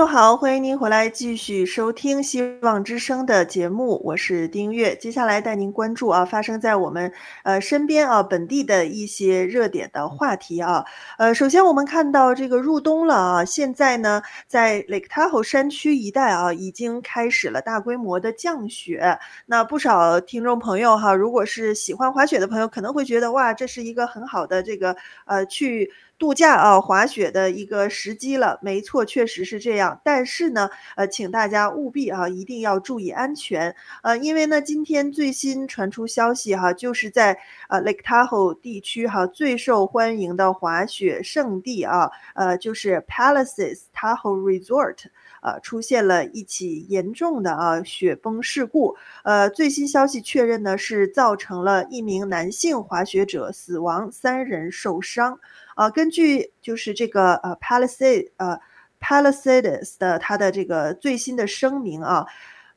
友好，欢迎您回来继续收听希望之声的节目，我是丁月。接下来带您关注啊，发生在我们呃身边啊本地的一些热点的话题啊。呃，首先我们看到这个入冬了啊，现在呢在 Lake Tahoe 山区一带啊，已经开始了大规模的降雪。那不少听众朋友哈，如果是喜欢滑雪的朋友，可能会觉得哇，这是一个很好的这个呃去。度假啊，滑雪的一个时机了，没错，确实是这样。但是呢，呃，请大家务必啊，一定要注意安全。呃，因为呢，今天最新传出消息哈，就是在呃 Lake Tahoe 地区哈，最受欢迎的滑雪胜地啊，呃，就是 Palaces Tahoe Resort，呃，出现了一起严重的啊雪崩事故。呃，最新消息确认呢，是造成了一名男性滑雪者死亡，三人受伤。啊，根据就是这个呃 Palisade 呃 Palisades 的它的这个最新的声明啊，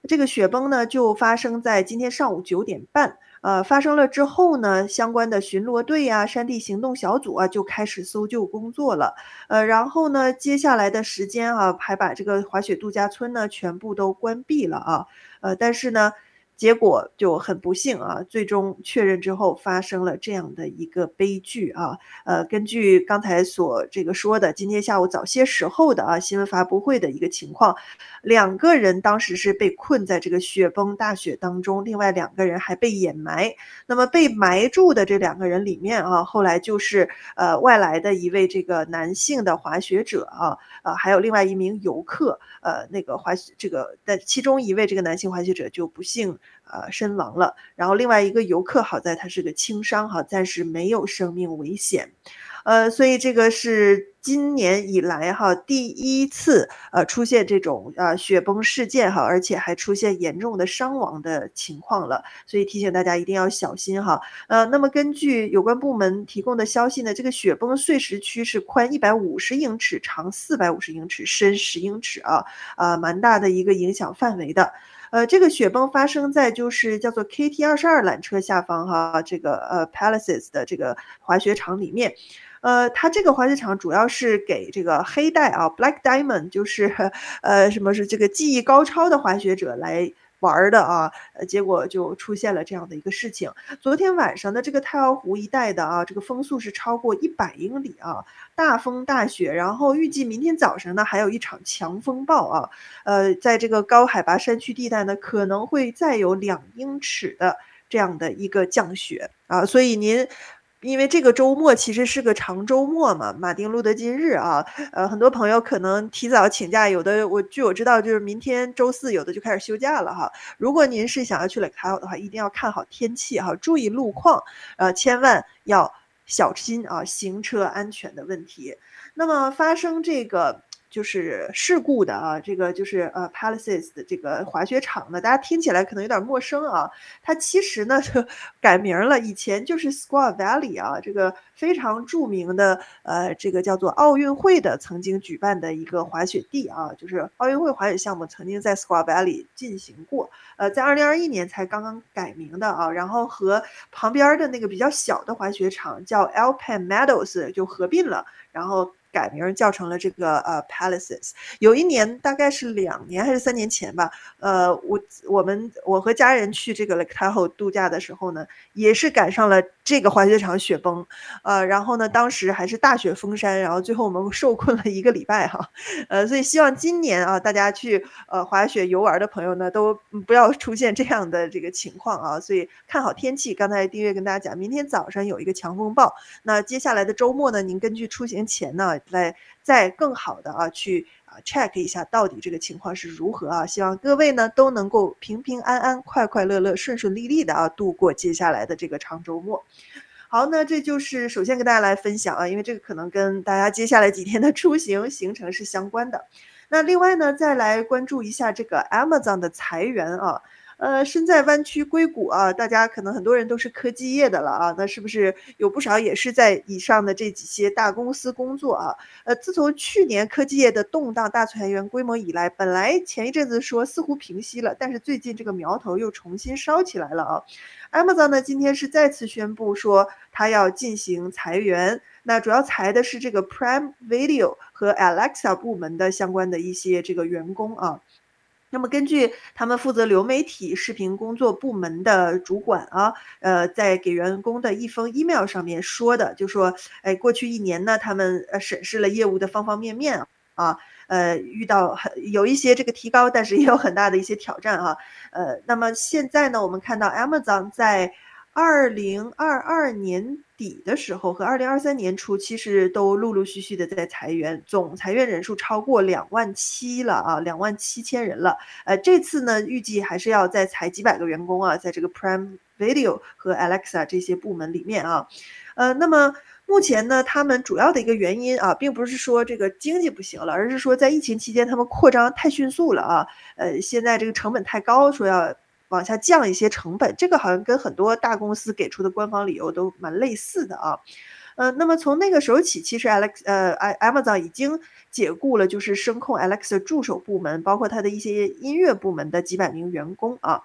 这个雪崩呢就发生在今天上午九点半，呃，发生了之后呢，相关的巡逻队呀、山地行动小组啊就开始搜救工作了，呃，然后呢，接下来的时间啊，还把这个滑雪度假村呢全部都关闭了啊，呃，但是呢。结果就很不幸啊，最终确认之后发生了这样的一个悲剧啊。呃，根据刚才所这个说的，今天下午早些时候的啊新闻发布会的一个情况，两个人当时是被困在这个雪崩大雪当中，另外两个人还被掩埋。那么被埋住的这两个人里面啊，后来就是呃外来的一位这个男性的滑雪者啊，呃还有另外一名游客，呃那个滑雪这个的其中一位这个男性滑雪者就不幸。呃，身亡了。然后另外一个游客，好在他是个轻伤，哈，暂时没有生命危险。呃，所以这个是今年以来哈第一次呃出现这种呃雪崩事件哈，而且还出现严重的伤亡的情况了。所以提醒大家一定要小心哈。呃，那么根据有关部门提供的消息呢，这个雪崩碎石区是宽一百五十英尺，长四百五十英尺，深十英尺啊，啊，蛮大的一个影响范围的。呃，这个雪崩发生在就是叫做 KT 二十二缆车下方哈，这个呃 Palaces 的这个滑雪场里面，呃，它这个滑雪场主要是给这个黑带啊 Black Diamond，就是 呃什么是这个技艺高超的滑雪者来。玩的啊，呃，结果就出现了这样的一个事情。昨天晚上的这个太阳湖一带的啊，这个风速是超过一百英里啊，大风大雪。然后预计明天早上呢，还有一场强风暴啊，呃，在这个高海拔山区地带呢，可能会再有两英尺的这样的一个降雪啊，所以您。因为这个周末其实是个长周末嘛，马丁路德金日啊，呃，很多朋友可能提早请假，有的我据我知道就是明天周四有的就开始休假了哈。如果您是想要去 Lake Tahoe 的话，一定要看好天气哈，注意路况，呃，千万要小心啊，行车安全的问题。那么发生这个。就是事故的啊，这个就是呃 Palisades 的这个滑雪场呢，大家听起来可能有点陌生啊。它其实呢就 改名了，以前就是 Squaw Valley 啊，这个非常著名的呃这个叫做奥运会的曾经举办的一个滑雪地啊，就是奥运会滑雪项目曾经在 Squaw Valley 进行过，呃，在二零二一年才刚刚改名的啊，然后和旁边的那个比较小的滑雪场叫 Alpine Meadows 就合并了，然后。改名叫成了这个呃 Palaces，。有一年大概是两年还是三年前吧，呃，我我们我和家人去这个 Lake Tahoe 度假的时候呢，也是赶上了这个滑雪场雪崩，呃，然后呢，当时还是大雪封山，然后最后我们 受困了一个礼拜哈，呃，所以希望今年啊，大家去呃滑雪游玩的朋友呢，都不要出现这样的这个情况啊，所以看好天气。刚才丁月跟大家讲，明天早上有一个强风暴，那接下来的周末呢，您根据出行前呢。来再更好的啊去 check 一下到底这个情况是如何啊，希望各位呢都能够平平安安、快快乐乐、顺顺利利的啊度过接下来的这个长周末。好，那这就是首先跟大家来分享啊，因为这个可能跟大家接下来几天的出行行程是相关的。那另外呢，再来关注一下这个 Amazon 的裁员啊。呃，身在湾区硅谷啊，大家可能很多人都是科技业的了啊，那是不是有不少也是在以上的这几些大公司工作啊？呃，自从去年科技业的动荡大裁员规模以来，本来前一阵子说似乎平息了，但是最近这个苗头又重新烧起来了啊。Amazon 呢，今天是再次宣布说它要进行裁员，那主要裁的是这个 Prime Video。和 Alexa 部门的相关的一些这个员工啊。那么根据他们负责流媒体视频工作部门的主管啊，呃，在给员工的一封 email 上面说的，就说，哎，过去一年呢，他们呃审视了业务的方方面面啊，呃，遇到很有一些这个提高，但是也有很大的一些挑战啊，呃，那么现在呢，我们看到 Amazon 在二零二二年底的时候和二零二三年初，其实都陆陆续续的在裁员，总裁员人数超过两万七了啊，两万七千人了。呃，这次呢，预计还是要再裁几百个员工啊，在这个 Prime Video 和 Alexa 这些部门里面啊。呃，那么目前呢，他们主要的一个原因啊，并不是说这个经济不行了，而是说在疫情期间他们扩张太迅速了啊。呃，现在这个成本太高，说要。往下降一些成本，这个好像跟很多大公司给出的官方理由都蛮类似的啊。呃，那么从那个时候起，其实 Alex 呃，Amazon 已经解雇了就是声控 Alexa 助手部门，包括它的一些音乐部门的几百名员工啊。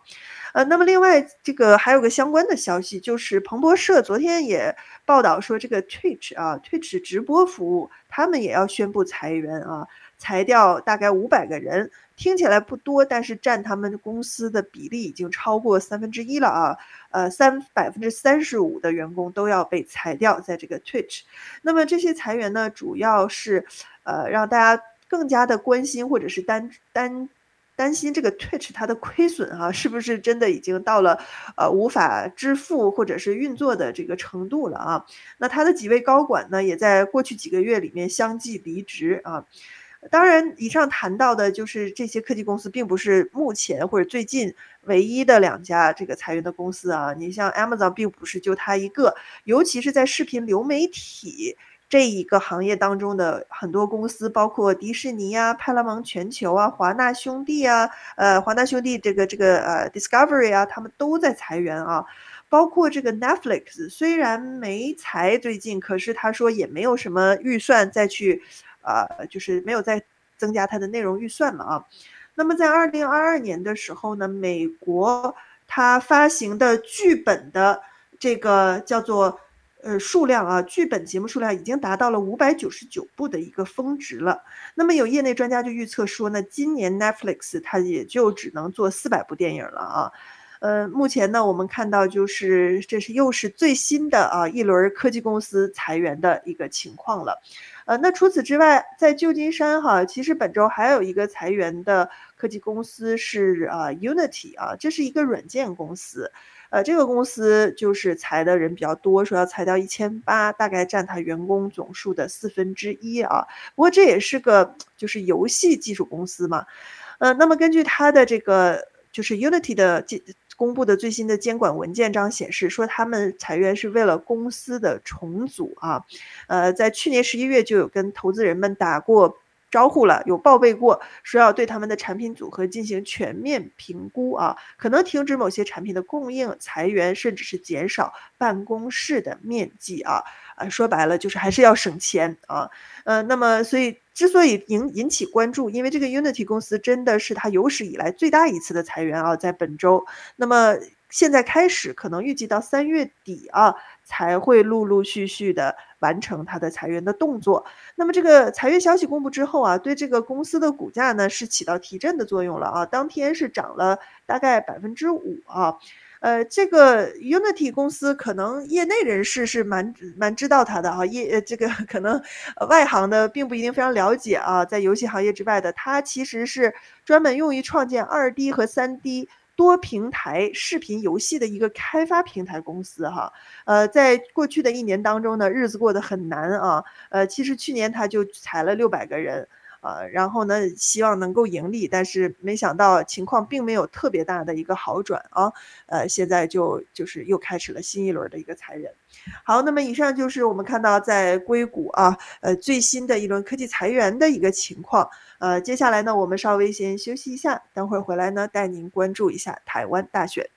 呃，那么另外这个还有个相关的消息，就是彭博社昨天也报道说，这个 Twitch 啊，Twitch 直播服务他们也要宣布裁员啊。裁掉大概五百个人，听起来不多，但是占他们公司的比例已经超过三分之一了啊！呃，三百分之三十五的员工都要被裁掉，在这个 Twitch。那么这些裁员呢，主要是呃让大家更加的关心，或者是担担担心这个 Twitch 它的亏损啊，是不是真的已经到了呃无法支付或者是运作的这个程度了啊？那他的几位高管呢，也在过去几个月里面相继离职啊。当然，以上谈到的就是这些科技公司，并不是目前或者最近唯一的两家这个裁员的公司啊。你像 Amazon，并不是就它一个，尤其是在视频流媒体这一个行业当中的很多公司，包括迪士尼啊、派拉蒙全球啊、华纳兄弟啊、呃，华纳兄弟这个这个呃 Discovery 啊，他们都在裁员啊。包括这个 Netflix，虽然没裁最近，可是他说也没有什么预算再去。呃，就是没有再增加它的内容预算了啊。那么在二零二二年的时候呢，美国它发行的剧本的这个叫做呃数量啊，剧本节目数量已经达到了五百九十九部的一个峰值了。那么有业内专家就预测说呢，今年 Netflix 它也就只能做四百部电影了啊。呃，目前呢，我们看到就是这是又是最新的啊一轮科技公司裁员的一个情况了。呃，那除此之外，在旧金山哈，其实本周还有一个裁员的科技公司是啊 Unity 啊，这是一个软件公司，呃，这个公司就是裁的人比较多，说要裁掉一千八，大概占他员工总数的四分之一啊。不过这也是个就是游戏技术公司嘛，呃，那么根据他的这个就是 Unity 的技公布的最新的监管文件章显示，说他们裁员是为了公司的重组啊，呃，在去年十一月就有跟投资人们打过招呼了，有报备过，说要对他们的产品组合进行全面评估啊，可能停止某些产品的供应、裁员，甚至是减少办公室的面积啊，啊，说白了就是还是要省钱啊，呃，那么所以。之所以引引起关注，因为这个 Unity 公司真的是它有史以来最大一次的裁员啊，在本周。那么现在开始，可能预计到三月底啊，才会陆陆续续的完成它的裁员的动作。那么这个裁员消息公布之后啊，对这个公司的股价呢是起到提振的作用了啊，当天是涨了大概百分之五啊。呃，这个 Unity 公司可能业内人士是蛮蛮知道它的啊，业这个可能外行的并不一定非常了解啊。在游戏行业之外的，它其实是专门用于创建 2D 和 3D 多平台视频游戏的一个开发平台公司哈。呃，在过去的一年当中呢，日子过得很难啊。呃，其实去年他就裁了六百个人。啊，然后呢，希望能够盈利，但是没想到情况并没有特别大的一个好转啊，呃，现在就就是又开始了新一轮的一个裁员。好，那么以上就是我们看到在硅谷啊，呃，最新的一轮科技裁员的一个情况。呃，接下来呢，我们稍微先休息一下，等会儿回来呢，带您关注一下台湾大选。